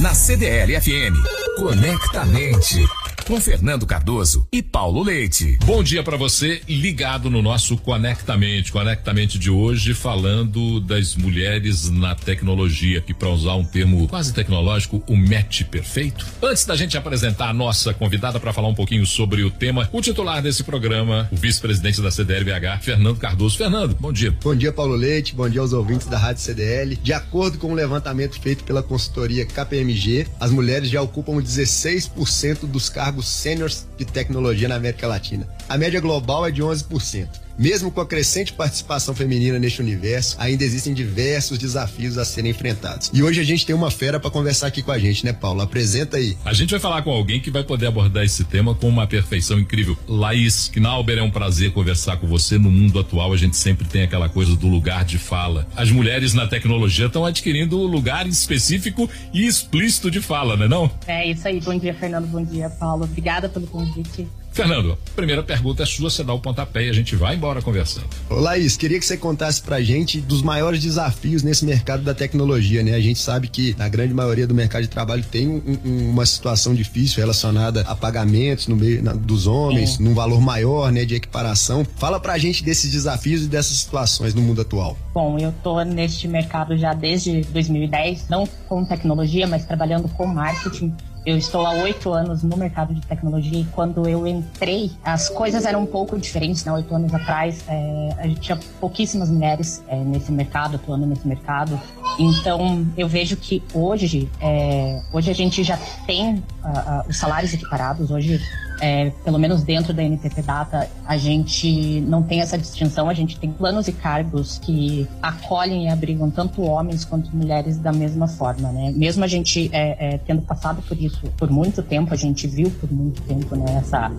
Na CDL FM. Conectamente com Fernando Cardoso e Paulo Leite. Bom dia para você, ligado no nosso Conectamente. Conectamente de hoje, falando das mulheres na tecnologia, que para usar um termo quase tecnológico, o match perfeito. Antes da gente apresentar a nossa convidada para falar um pouquinho sobre o tema, o titular desse programa, o vice-presidente da CDLBH, Fernando Cardoso. Fernando, bom dia. Bom dia, Paulo Leite. Bom dia aos ouvintes da Rádio CDL. De acordo com o um levantamento feito pela consultoria KPMG, as mulheres já ocupam 16% dos cargos cargos sêniores de tecnologia na América Latina. A média global é de 11%. Mesmo com a crescente participação feminina neste universo, ainda existem diversos desafios a serem enfrentados. E hoje a gente tem uma fera para conversar aqui com a gente, né, Paulo? Apresenta aí. A gente vai falar com alguém que vai poder abordar esse tema com uma perfeição incrível. Laís Knauber, é um prazer conversar com você. No mundo atual, a gente sempre tem aquela coisa do lugar de fala. As mulheres na tecnologia estão adquirindo lugar específico e explícito de fala, né não? É isso aí. Bom dia, Fernando. Bom dia, Paulo. Obrigada pelo convite. Fernando, a primeira pergunta é sua, você dá o pontapé e a gente vai embora conversando. Ô, Laís, queria que você contasse pra gente dos maiores desafios nesse mercado da tecnologia, né? A gente sabe que na grande maioria do mercado de trabalho tem um, um, uma situação difícil relacionada a pagamentos no meio na, dos homens, é. num valor maior, né, de equiparação. Fala pra gente desses desafios e dessas situações no mundo atual. Bom, eu tô neste mercado já desde 2010, não com tecnologia, mas trabalhando com marketing eu estou há oito anos no mercado de tecnologia e quando eu entrei, as coisas eram um pouco diferentes, né? Oito anos atrás, é, a gente tinha pouquíssimas mulheres é, nesse mercado, atuando nesse mercado. Então, eu vejo que hoje, é, hoje a gente já tem uh, uh, os salários equiparados. Hoje é, pelo menos dentro da NTT Data, a gente não tem essa distinção, a gente tem planos e cargos que acolhem e abrigam tanto homens quanto mulheres da mesma forma, né? Mesmo a gente é, é, tendo passado por isso por muito tempo, a gente viu por muito tempo, né, essa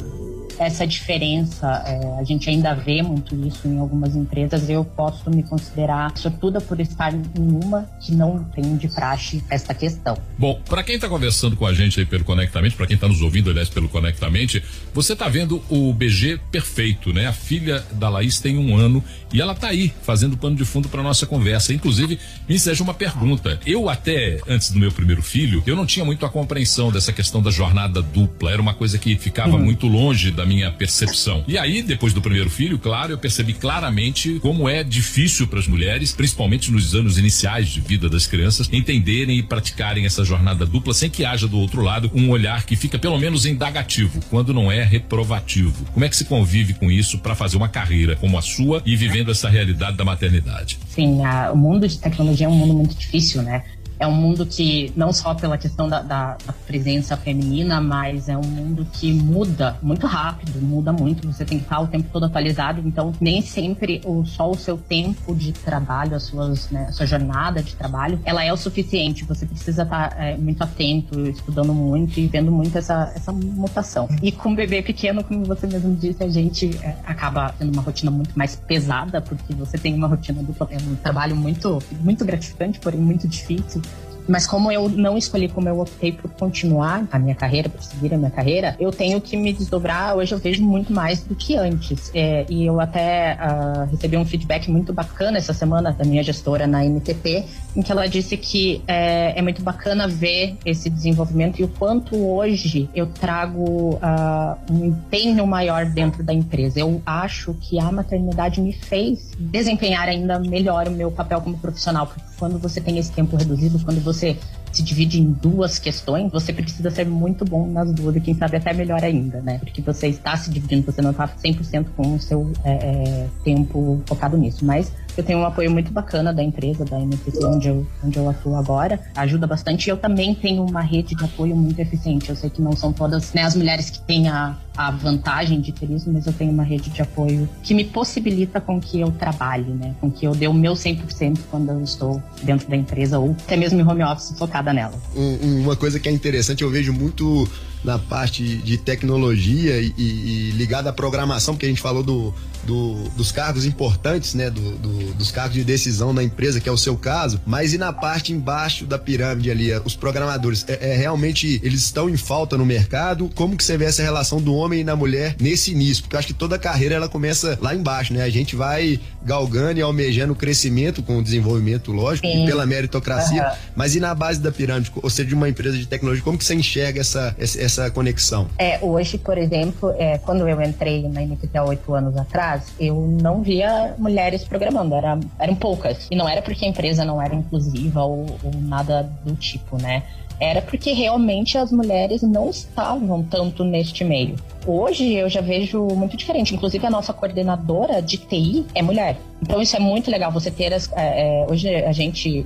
essa diferença, é, a gente ainda vê muito isso em algumas empresas. Eu posso me considerar sortuda por estar em uma que não tem de praxe esta questão. Bom, para quem está conversando com a gente aí pelo Conectamente, para quem está nos ouvindo, aliás, pelo Conectamente, você está vendo o BG perfeito, né? A filha da Laís tem um ano e ela está aí fazendo pano de fundo para nossa conversa. Inclusive, me seja uma pergunta. Eu até antes do meu primeiro filho, eu não tinha muito a compreensão dessa questão da jornada dupla. Era uma coisa que ficava uhum. muito longe da minha percepção. E aí, depois do primeiro filho, claro, eu percebi claramente como é difícil para as mulheres, principalmente nos anos iniciais de vida das crianças, entenderem e praticarem essa jornada dupla sem que haja do outro lado um olhar que fica pelo menos indagativo, quando não é reprovativo. Como é que se convive com isso para fazer uma carreira como a sua e vivendo essa realidade da maternidade? Sim, a, o mundo de tecnologia é um mundo muito difícil, né? É um mundo que, não só pela questão da, da, da, presença feminina, mas é um mundo que muda muito rápido, muda muito. Você tem que estar o tempo todo atualizado, então nem sempre o, só o seu tempo de trabalho, a, suas, né, a sua jornada de trabalho, ela é o suficiente. Você precisa estar é, muito atento, estudando muito e vendo muito essa, essa mutação. E com um bebê pequeno, como você mesmo disse, a gente é, acaba tendo uma rotina muito mais pesada, porque você tem uma rotina dupla, é um trabalho muito, muito gratificante, porém muito difícil. Mas como eu não escolhi, como eu optei por continuar a minha carreira, por seguir a minha carreira, eu tenho que me desdobrar. Hoje eu vejo muito mais do que antes. É, e eu até uh, recebi um feedback muito bacana essa semana da minha gestora na MTP, em que ela disse que é, é muito bacana ver esse desenvolvimento e o quanto hoje eu trago uh, um empenho maior dentro da empresa. Eu acho que a maternidade me fez desempenhar ainda melhor o meu papel como profissional, porque quando você tem esse tempo reduzido, quando você se divide em duas questões, você precisa ser muito bom nas duas e quem sabe até melhor ainda, né? Porque você está se dividindo, você não está 100% com o seu é, é, tempo focado nisso. Mas eu tenho um apoio muito bacana da empresa, da MPC, onde eu, onde eu atuo agora. Ajuda bastante. E eu também tenho uma rede de apoio muito eficiente. Eu sei que não são todas né, as mulheres que têm a, a vantagem de ter isso, mas eu tenho uma rede de apoio que me possibilita com que eu trabalhe, né? Com que eu dê o meu 100% quando eu estou dentro da empresa ou até mesmo em home office focada nela. Um, uma coisa que é interessante, eu vejo muito na parte de tecnologia e, e, ligada à programação, porque a gente falou do, do, dos cargos importantes, né? Do, do, dos cargos de decisão na empresa, que é o seu caso, mas e na parte embaixo da pirâmide ali, os programadores, é, é realmente eles estão em falta no mercado? Como que você vê essa relação do homem homem e na mulher nesse início, porque eu acho que toda carreira ela começa lá embaixo, né? A gente vai galgando e almejando o crescimento com o desenvolvimento, lógico, Sim. e pela meritocracia, uhum. mas e na base da pirâmide, ou seja, de uma empresa de tecnologia, como que você enxerga essa, essa conexão? É, hoje, por exemplo, é, quando eu entrei na NTT há oito anos atrás, eu não via mulheres programando, era, eram poucas. E não era porque a empresa não era inclusiva ou, ou nada do tipo, né? Era porque realmente as mulheres não estavam tanto neste meio. Hoje eu já vejo muito diferente. Inclusive a nossa coordenadora de TI é mulher. Então isso é muito legal. Você ter as, é, é, hoje a gente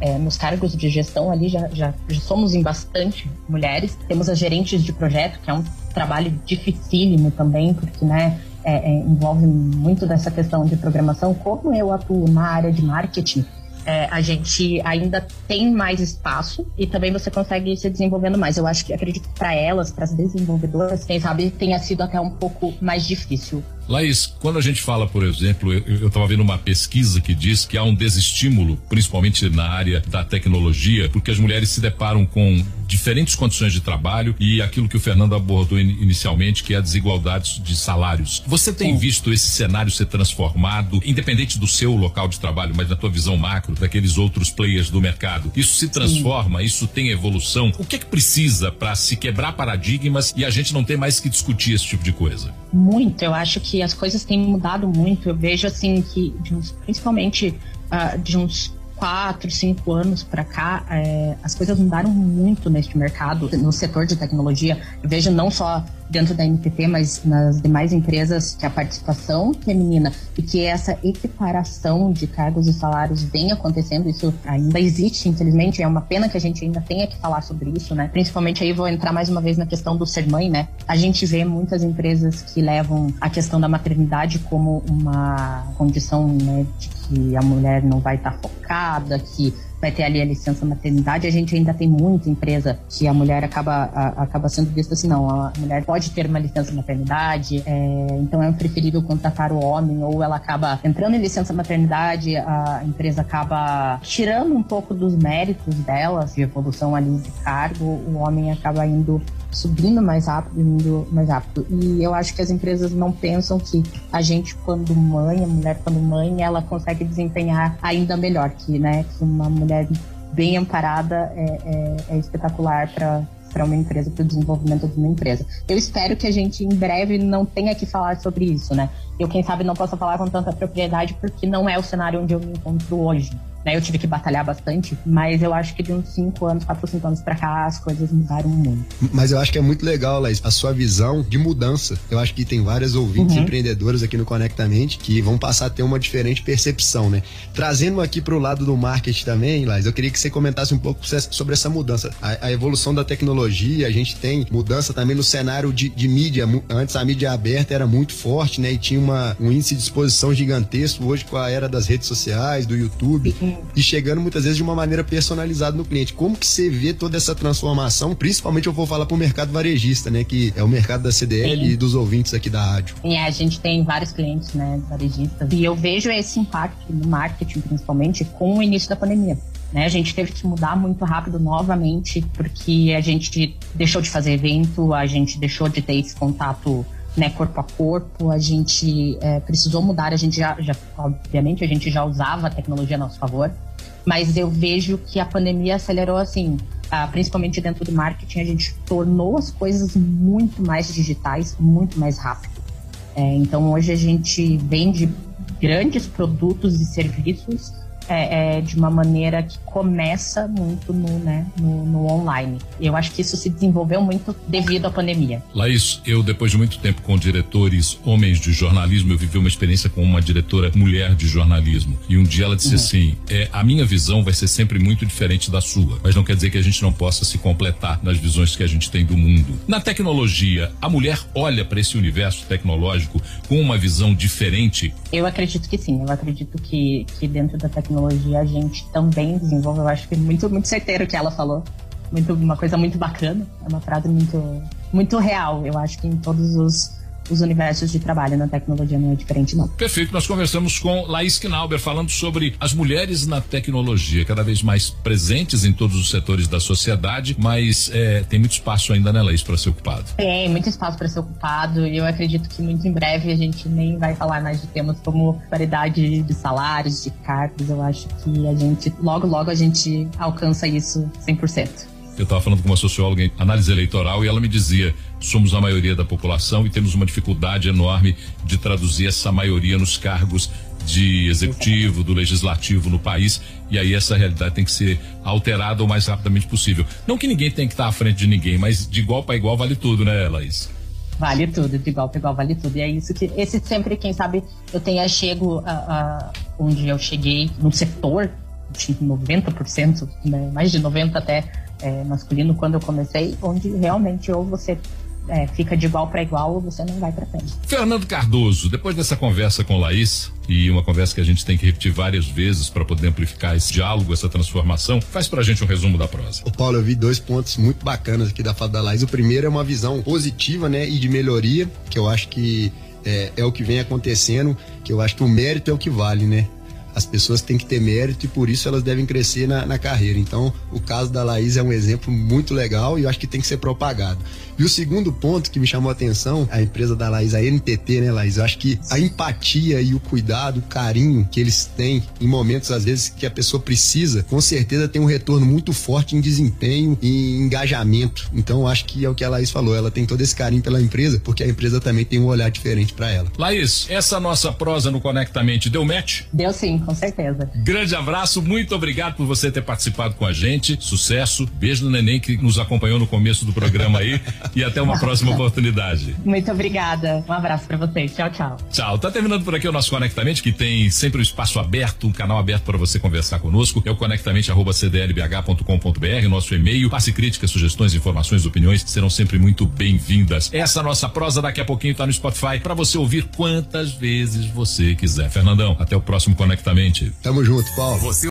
é, nos cargos de gestão ali já, já, já, somos em bastante mulheres. Temos as gerentes de projeto, que é um trabalho dificílimo também, porque né, é, é, envolve muito dessa questão de programação. Como eu atuo na área de marketing, é, a gente ainda tem mais espaço e também você consegue se desenvolvendo mais. Eu acho que acredito para elas, para as desenvolvedoras, quem sabe tenha sido até um pouco mais difícil Laís, quando a gente fala, por exemplo, eu estava vendo uma pesquisa que diz que há um desestímulo, principalmente na área da tecnologia, porque as mulheres se deparam com diferentes condições de trabalho e aquilo que o Fernando abordou in inicialmente, que é a desigualdade de salários. Você tem visto esse cenário ser transformado, independente do seu local de trabalho, mas na tua visão macro, daqueles outros players do mercado? Isso se transforma, Sim. isso tem evolução. O que é que precisa para se quebrar paradigmas e a gente não ter mais que discutir esse tipo de coisa? Muito, eu acho que que as coisas têm mudado muito. Eu vejo assim que, uns, principalmente uh, de uns quatro, cinco anos para cá, é, as coisas mudaram muito neste mercado, no setor de tecnologia. Eu vejo não só dentro da NTT, mas nas demais empresas que a participação feminina e que essa equiparação de cargos e salários vem acontecendo, isso ainda existe, infelizmente, é uma pena que a gente ainda tenha que falar sobre isso, né? Principalmente aí vou entrar mais uma vez na questão do ser mãe, né? A gente vê muitas empresas que levam a questão da maternidade como uma condição, né, de que a mulher não vai estar focada, que vai ter ali a licença maternidade, a gente ainda tem muita empresa que a mulher acaba, a, acaba sendo vista assim, não, a mulher pode ter uma licença maternidade, é, então é preferível contratar o homem, ou ela acaba entrando em licença maternidade, a empresa acaba tirando um pouco dos méritos dela, de evolução ali de cargo, o homem acaba indo subindo mais rápido, indo mais rápido. E eu acho que as empresas não pensam que a gente, quando mãe, a mulher quando mãe, ela consegue desempenhar ainda melhor, que, né, que uma mulher bem amparada é, é, é espetacular para para uma empresa, para o desenvolvimento de uma empresa. Eu espero que a gente em breve não tenha que falar sobre isso, né? Eu, quem sabe, não possa falar com tanta propriedade porque não é o cenário onde eu me encontro hoje. Né? Eu tive que batalhar bastante, mas eu acho que de uns 5 anos, 4 ou 5 anos pra cá, as coisas mudaram muito. Mas eu acho que é muito legal, Laís, a sua visão de mudança. Eu acho que tem várias ouvintes uhum. empreendedoras aqui no Conectamente que vão passar a ter uma diferente percepção, né? Trazendo aqui pro lado do marketing também, Laís, eu queria que você comentasse um pouco sobre essa mudança. A, a evolução da tecnologia, a gente tem mudança também no cenário de, de, mídia. Antes a mídia aberta era muito forte, né? E tinha uma, um índice de exposição gigantesco. Hoje, com a era das redes sociais, do YouTube, uhum e chegando muitas vezes de uma maneira personalizada no cliente. Como que você vê toda essa transformação? Principalmente eu vou falar para o mercado varejista, né? Que é o mercado da CDL Sim. e dos ouvintes aqui da rádio. É, a gente tem vários clientes, né, varejistas. E eu vejo esse impacto no marketing, principalmente, com o início da pandemia. Né, a gente teve que mudar muito rápido novamente, porque a gente deixou de fazer evento, a gente deixou de ter esse contato né, corpo a corpo, a gente é, precisou mudar, a gente já, já, obviamente, a gente já usava a tecnologia a nosso favor, mas eu vejo que a pandemia acelerou assim, principalmente dentro do marketing, a gente tornou as coisas muito mais digitais, muito mais rápido. É, então hoje a gente vende grandes produtos e serviços é, é, de uma maneira que começa muito no, né, no, no, online. Eu acho que isso se desenvolveu muito devido à pandemia. Laís, eu depois de muito tempo com diretores homens de jornalismo, eu vivi uma experiência com uma diretora mulher de jornalismo. E um dia ela disse uhum. assim: é, a minha visão vai ser sempre muito diferente da sua, mas não quer dizer que a gente não possa se completar nas visões que a gente tem do mundo. Na tecnologia, a mulher olha para esse universo tecnológico com uma visão diferente? Eu acredito que sim. Eu acredito que, que dentro da tecnologia tecnologia a gente também desenvolve. Eu acho que muito, muito certeiro que ela falou. Muito, uma coisa muito bacana. É uma frase muito, muito real. Eu acho que em todos os, os universos de trabalho na tecnologia não é diferente, não. Perfeito. Nós conversamos com Laís Knauber falando sobre as mulheres na tecnologia, cada vez mais presentes em todos os setores da sociedade, mas é, tem muito espaço ainda, né, Laís, para ser ocupado? Tem muito espaço para ser ocupado e eu acredito que muito em breve a gente nem vai falar mais de temas como paridade de salários, de cargos. Eu acho que a gente, logo, logo a gente alcança isso 100%. Eu estava falando com uma socióloga em análise eleitoral e ela me dizia: somos a maioria da população e temos uma dificuldade enorme de traduzir essa maioria nos cargos de executivo, do legislativo no país, e aí essa realidade tem que ser alterada o mais rapidamente possível. Não que ninguém tenha que estar à frente de ninguém, mas de igual para igual vale tudo, né, Laís? Vale tudo, de igual para igual vale tudo. E é isso que, esse sempre, quem sabe, eu tenha chego a, a onde eu cheguei no setor, de 90%, né, mais de 90% até é, masculino quando eu comecei, onde realmente ou você é, fica de igual para igual ou você não vai para frente. Fernando Cardoso, depois dessa conversa com Laís e uma conversa que a gente tem que repetir várias vezes para poder amplificar esse diálogo, essa transformação, faz pra gente um resumo da prosa. O Paulo, eu vi dois pontos muito bacanas aqui da fala da Laís. O primeiro é uma visão positiva, né, e de melhoria, que eu acho que é, é o que vem acontecendo, que eu acho que o mérito é o que vale, né? as pessoas têm que ter mérito e por isso elas devem crescer na, na, carreira. Então, o caso da Laís é um exemplo muito legal e eu acho que tem que ser propagado. E o segundo ponto que me chamou a atenção, a empresa da Laís, a NTT, né, Laís? Eu acho que a empatia e o cuidado, o carinho que eles têm em momentos, às vezes, que a pessoa precisa, com certeza tem um retorno muito forte em desempenho e engajamento. Então, eu acho que é o que a Laís falou, ela tem todo esse carinho pela empresa, porque a empresa também tem um olhar diferente para ela. Laís, essa nossa prosa no Conectamente deu match? Deu sim, com certeza. Grande abraço, muito obrigado por você ter participado com a gente. Sucesso. Beijo no neném que nos acompanhou no começo do programa aí. e até uma próxima oportunidade. Muito obrigada. Um abraço para vocês. Tchau, tchau. Tchau. Tá terminando por aqui o nosso Conectamente, que tem sempre um espaço aberto, um canal aberto para você conversar conosco. É o conectamente@cdlbh.com.br, nosso e-mail. Passe críticas, sugestões, informações, opiniões serão sempre muito bem-vindas. Essa nossa prosa daqui a pouquinho tá no Spotify para você ouvir quantas vezes você quiser. Fernandão, até o próximo Conectamente. Tamo junto, Paulo. Você